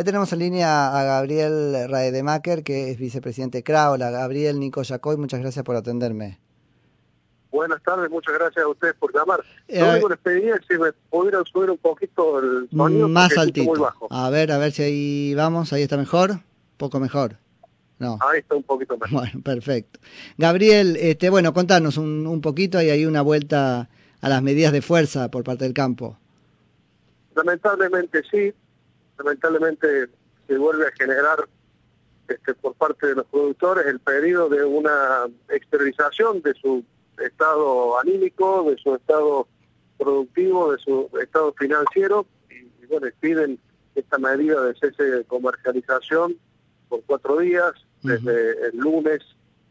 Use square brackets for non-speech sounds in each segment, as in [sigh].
Ahí tenemos en línea a Gabriel Raedemacher, que es vicepresidente de Craola. Gabriel, Nico Yacoy, muchas gracias por atenderme. Buenas tardes, muchas gracias a ustedes por llamar. Eh, Lo único les pedía si me pudieran subir un poquito el sonido. Más altito. Muy bajo. A ver, a ver si ahí vamos, ahí está mejor, poco mejor. No. Ahí está un poquito mejor. Bueno, perfecto. Gabriel, este, bueno, contanos un, un poquito, hay ahí una vuelta a las medidas de fuerza por parte del campo. Lamentablemente sí, lamentablemente se vuelve a generar este, por parte de los productores el pedido de una exteriorización de su estado anímico, de su estado productivo, de su estado financiero, y, bueno, piden esta medida de cese de comercialización por cuatro días, desde el lunes,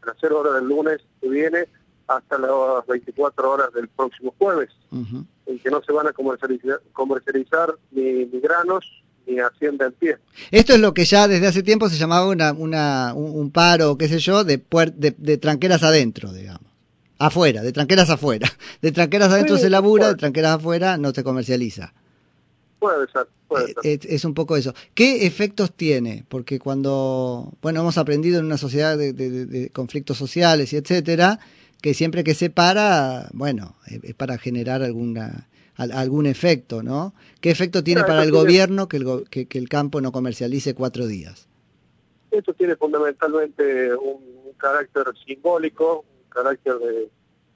las cero horas del lunes que viene, hasta las 24 horas del próximo jueves, en que no se van a comercializar, comercializar ni, granos ni hacienda en pie. Esto es lo que ya desde hace tiempo se llamaba una, una, un, paro, qué sé yo, de, de, tranqueras adentro, digamos. Afuera, de tranqueras afuera. [laughs] De tranqueras adentro se labura, de tranqueras afuera no se comercializa. Puede ser, puede eh, ser. Es, un poco eso. ¿Qué efectos tiene? Porque cuando, bueno, hemos aprendido en una sociedad de, de conflictos sociales y etcétera, que siempre que se para, bueno, es para generar alguna algún efecto, ¿no? ¿Qué efecto tiene para el gobierno que el, que, el campo no comercialice cuatro días? Esto tiene fundamentalmente un, carácter simbólico, un carácter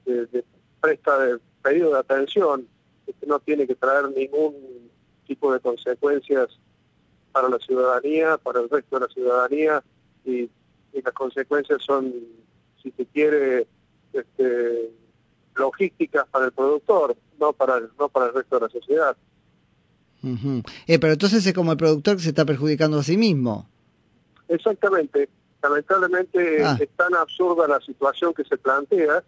de, de, presta de pedido de atención, que no tiene que traer ningún tipo de consecuencias para la ciudadanía, para el resto de la ciudadanía, y, y las consecuencias son, si se quiere, este, logísticas para el productor, no para el, no para el resto de la sociedad. eh, pero entonces es como el productor que se está perjudicando a sí mismo. Exactamente. Lamentablemente ah. es tan absurda la situación que se plantea,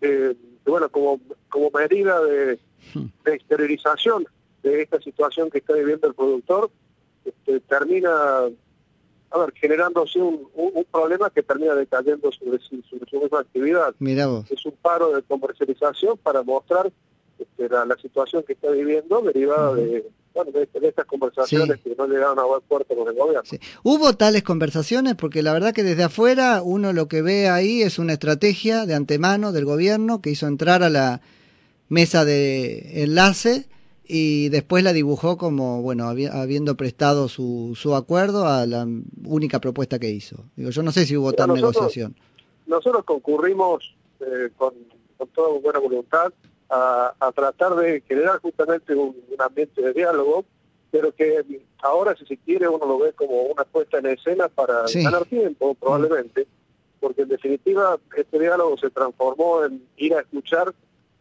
eh, que bueno, como, como medida de, de, exteriorización de esta situación que está viviendo el productor, este, termina a ver, generándose un, un, problema que termina decayendo sobre, sobre su misma actividad. Es un paro de comercialización para mostrar este, la, situación que está viviendo derivada de, bueno, de, estas conversaciones que no llegaron a buen puerto con el gobierno. ¿Hubo tales conversaciones? Porque la verdad que desde afuera uno lo que ve ahí es una estrategia de antemano del gobierno que hizo entrar a la mesa de enlace y después la dibujó como, bueno, habiendo prestado su, su acuerdo a la única propuesta que hizo. Digo, yo no sé si hubo tal negociación. Nosotros concurrimos eh, con, con, toda buena voluntad a, a, tratar de generar justamente un, ambiente de diálogo, pero que ahora, si se quiere, uno lo ve como una puesta en escena para ganar tiempo, probablemente, porque en definitiva este diálogo se transformó en ir a escuchar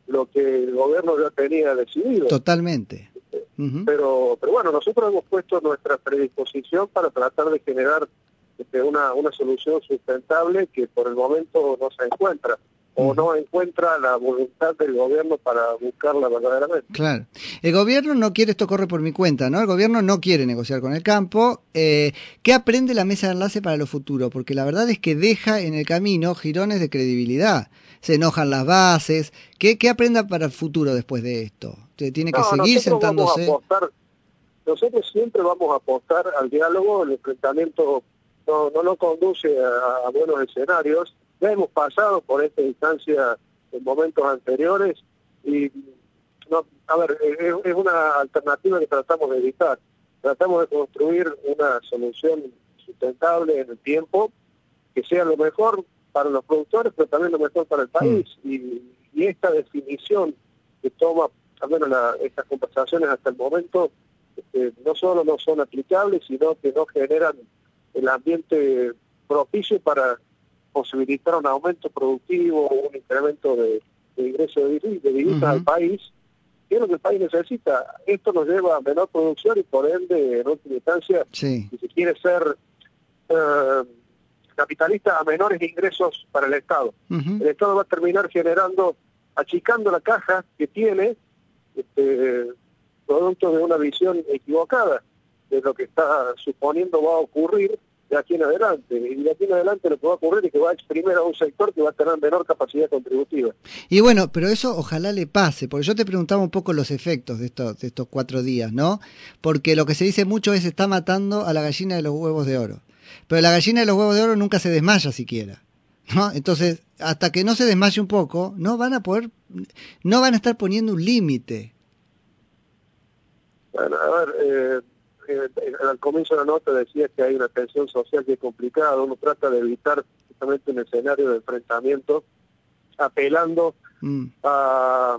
lo que el gobierno ya tenía decidido. Totalmente. pero, pero bueno, nosotros hemos puesto nuestra predisposición para tratar de generar este, una, una solución sustentable que por el momento no se encuentra o no encuentra la voluntad del gobierno para buscarla verdaderamente. Claro. El gobierno no quiere, esto corre por mi cuenta, ¿no? El gobierno no quiere negociar con el campo. Eh, ¿Qué aprende la mesa de enlace para lo futuro? Porque la verdad es que deja en el camino girones de credibilidad. Se enojan las bases. ¿Qué, qué aprenda para el futuro después de esto? ¿Tiene que seguir sentándose? nosotros siempre vamos a apostar al diálogo, el enfrentamiento no, no nos conduce a buenos escenarios ya hemos pasado por esta instancia en momentos anteriores y, no, a ver, es, una alternativa que tratamos de evitar. Tratamos de construir una solución sustentable en el tiempo, que sea lo mejor para los productores, pero también lo mejor para el país. Mm. Y, esta definición que toma, al menos estas conversaciones hasta el momento, este, no solo no son aplicables, sino que no generan el ambiente propicio para posibilitar un aumento productivo, un incremento de, ingresos de, divisas al país, que es lo que el país necesita. Esto nos lleva a menor producción y por ende, en última instancia, si se quiere ser eh, capitalista, a menores ingresos para el Estado. El Estado va a terminar generando, achicando la caja que tiene, este, producto de una visión equivocada de lo que está suponiendo va a ocurrir de aquí en adelante. Y de aquí en adelante lo que va a ocurrir es que va a exprimir a un sector que va a tener menor capacidad contributiva. Y bueno, pero eso ojalá le pase, porque yo te preguntaba un poco los efectos de estos, de estos cuatro días, ¿no? Porque lo que se dice mucho es está matando a la gallina de los huevos de oro. Pero la gallina de los huevos de oro nunca se desmaya siquiera. ¿no? Entonces, hasta que no se desmaye un poco, no van a poder, no van a estar poniendo un límite. Bueno, a ver, eh, eh, al comienzo de la nota decía que hay una tensión social que es complicada, uno trata de evitar justamente un escenario de enfrentamiento apelando mm. a,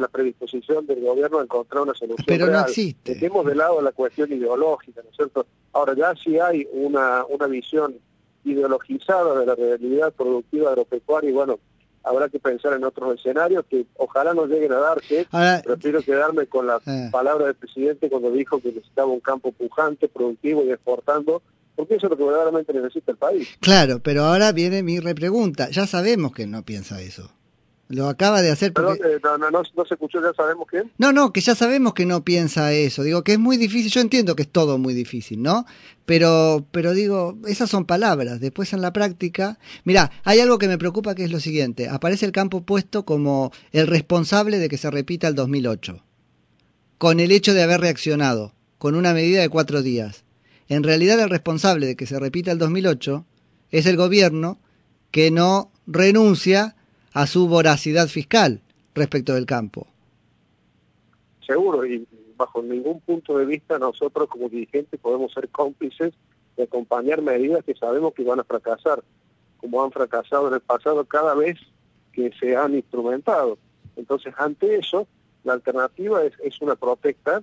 la predisposición del gobierno a encontrar una solución Pero no existe. Dejemos de lado la cuestión ideológica, ¿no es cierto? Ahora ya si hay una, una visión ideologizada de la realidad productiva agropecuaria y bueno, habrá que pensar en otros escenarios que ojalá no lleguen a darse. Prefiero quedarme con la eh. palabra del presidente cuando dijo que necesitaba un campo pujante, productivo y exportando, porque eso es lo que verdaderamente necesita el país. Claro, pero ahora viene mi repregunta. Ya sabemos que no piensa eso. Lo acaba de hacer porque... Eh, no, no, no, se escuchó, ya sabemos que... No, no, que ya sabemos que no piensa eso. Digo que es muy difícil, yo entiendo que es todo muy difícil, ¿no? Pero, pero digo, esas son palabras. Después en la práctica... Mira, hay algo que me preocupa que es lo siguiente. Aparece el campo puesto como el responsable de que se repita el 2008. Con el hecho de haber reaccionado, con una medida de cuatro días. En realidad el responsable de que se repita el 2008 es el gobierno que no renuncia a su voracidad fiscal respecto del campo. Seguro, y bajo ningún punto de vista nosotros como dirigentes podemos ser cómplices de acompañar medidas que sabemos que van a fracasar, como han fracasado en el pasado cada vez que se han instrumentado. Entonces, ante eso, la alternativa es, es una protesta,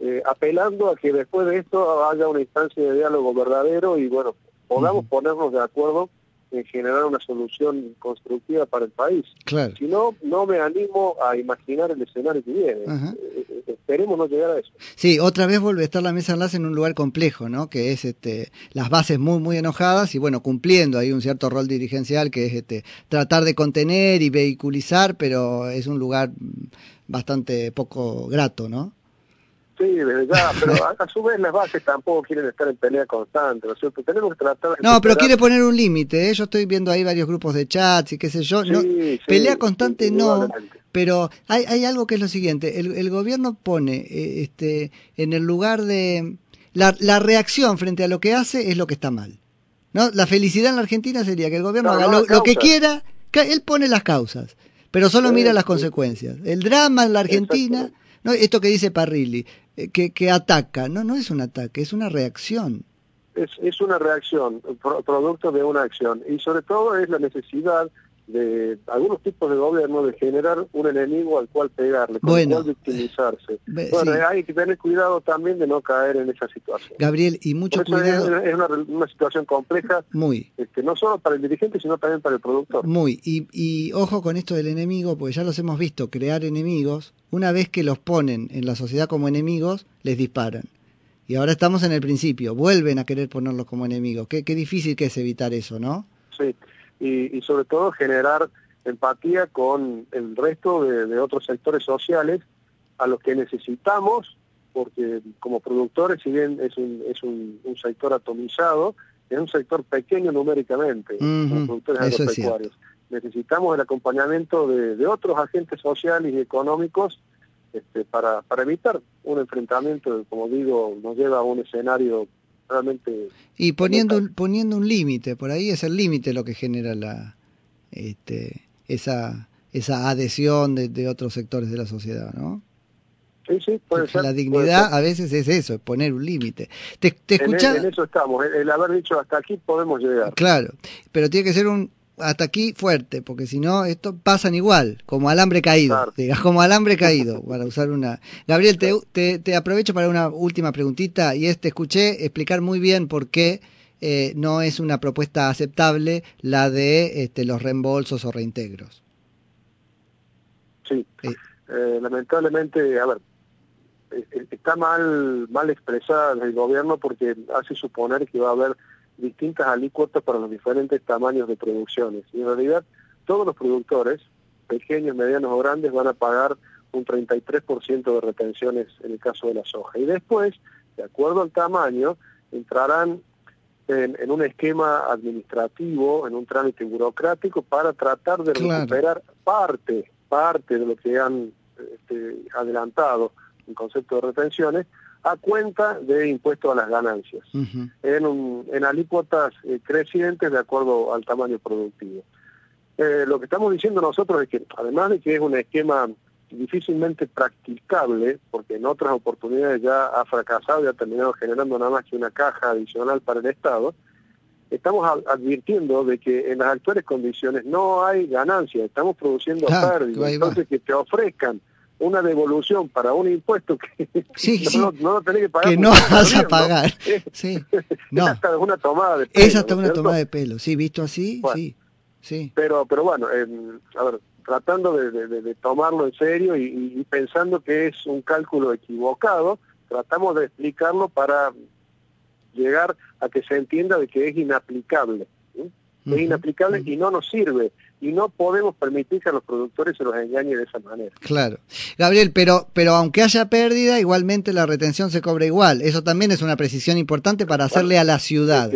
eh, apelando a que después de esto haya una instancia de diálogo verdadero y, bueno, podamos ponernos de acuerdo en generar una solución constructiva para el país. Claro. Si no, no me animo a imaginar el escenario que viene. Eh, eh, esperemos no llegar a eso. Sí, otra vez vuelve a estar la mesa enlace en un lugar complejo, ¿no? Que es este las bases muy muy enojadas y bueno, cumpliendo ahí un cierto rol dirigencial que es este tratar de contener y vehiculizar, pero es un lugar bastante poco grato, ¿no? Sí, [laughs] verdad, pero a, su vez las bases tampoco quieren estar en pelea constante, ¿no es cierto? Tenemos que tratar de No, pero quiere poner un límite, ¿eh? yo estoy viendo ahí varios grupos de chats y qué sé yo. no, pelea constante no, pero hay, hay algo que es lo siguiente, el, el gobierno pone eh, este en el lugar de... La, la reacción frente a lo que hace es lo que está mal. ¿no? La felicidad en la Argentina sería que el gobierno haga lo, que quiera, que él pone las causas, pero solo mira las consecuencias. El drama en la Argentina... No, esto que dice Parrilli, que, que ataca. No, no es un ataque, es una reacción. Es, es una reacción, producto de una acción. Y sobre todo es la necesidad de algunos tipos de gobierno de generar un enemigo al cual pegarle, con el cual victimizarse. bueno, hay que tener cuidado también de no caer en esa situación. Gabriel, y mucho cuidado. Es, una, una, situación compleja, muy este, no solo para el dirigente, sino también para el productor. Muy, y, y ojo con esto del enemigo, porque ya los hemos visto crear enemigos, una vez que los ponen en la sociedad como enemigos, les disparan. Y ahora estamos en el principio, vuelven a querer ponerlos como enemigos. Qué, qué difícil que es evitar eso, ¿no? Sí y, sobre todo generar empatía con el resto de, otros sectores sociales a los que necesitamos, porque como productores, si bien es un, es un, sector atomizado, es un sector pequeño numéricamente, como productores agropecuarios. Necesitamos el acompañamiento de, otros agentes sociales y económicos este, para, para evitar un enfrentamiento, como digo, nos lleva a un escenario realmente... Y poniendo, poniendo un límite, por ahí es el límite lo que genera la este, esa, esa adhesión de, otros sectores de la sociedad, ¿no? Sí, sí, puede La dignidad a veces es eso, es poner un límite. Te, te en, en, eso estamos, el haber dicho hasta aquí podemos llegar. Claro, pero tiene que ser un, hasta aquí fuerte, porque si no, esto pasan igual, como alambre caído, digas, como alambre caído, [laughs] para usar una... Gabriel, te, te, aprovecho para una última preguntita, y es, te escuché explicar muy bien por qué eh, no es una propuesta aceptable la de este, los reembolsos o reintegros. Sí, eh, lamentablemente, a ver, eh, está mal, mal expresada el gobierno porque hace suponer que va a haber distintas alícuotas para los diferentes tamaños de producciones. Y en realidad todos los productores, pequeños, medianos o grandes, van a pagar un 33% de retenciones en el caso de la soja. Y después, de acuerdo al tamaño, entrarán en, un esquema administrativo, en un trámite burocrático para tratar de recuperar parte, parte de lo que han este, adelantado en concepto de retenciones a cuenta de impuestos a las ganancias, en, en alícuotas eh, crecientes de acuerdo al tamaño productivo. Eh, lo que estamos diciendo nosotros es que, además de que es un esquema difícilmente practicable, porque en otras oportunidades ya ha fracasado y ha terminado generando nada más que una caja adicional para el Estado, estamos advirtiendo de que en las actuales condiciones no hay ganancia, estamos produciendo ah, pérdidas, entonces que te ofrezcan una devolución para un impuesto que [laughs] no, lo tenés que pagar. Que no vas a pagar. [laughs] Sí. [laughs] No. Es hasta una tomada de pelo. Es hasta una tomada de pelo, sí, visto así, sí. sí. Pero, pero bueno, a ver, tratando de, tomarlo en serio y, pensando que es un cálculo equivocado, tratamos de explicarlo para llegar a que se entienda de que es inaplicable. Es inaplicable y no nos sirve. Y no podemos permitir que a los productores se los engañe de esa manera. Claro. Gabriel, pero, pero aunque haya pérdida, igualmente la retención se cobra igual. Eso también es una precisión importante para hacerle a la ciudad.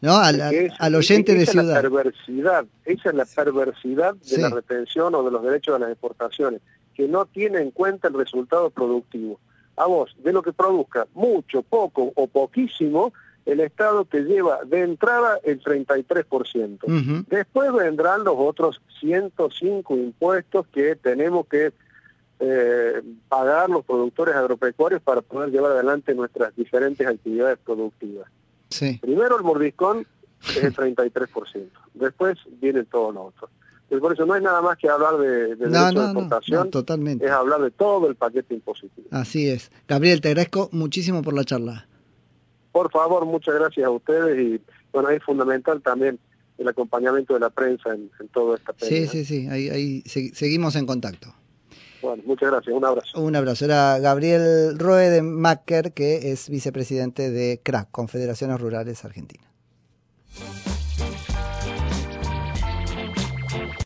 ¿no? Al, al oyente de ciudad. La perversidad, esa es la perversidad de la retención o de los derechos de las exportaciones, que no tiene en cuenta el resultado productivo. A vos, de lo que produzca mucho, poco o poquísimo, el Estado te lleva de entrada el 33%. Después vendrán los otros 105 impuestos que tenemos que eh, pagar los productores agropecuarios para poder llevar adelante nuestras diferentes actividades productivas. Primero el mordiscón es el 33%, después viene todo lo otro. por eso no es nada más que hablar de, de derecho de exportación, totalmente. es hablar de todo el paquete impositivo. Así es. Gabriel, te agradezco muchísimo por la charla. Por favor, muchas gracias a ustedes y bueno, es fundamental también el acompañamiento de la prensa en, todo esta Sí, sí, sí, ahí, ahí seguimos en contacto. Bueno, muchas gracias. Un abrazo. Un abrazo. Era Gabriel Roe de Macker, que es vicepresidente de CRAC, Confederaciones Rurales Argentinas.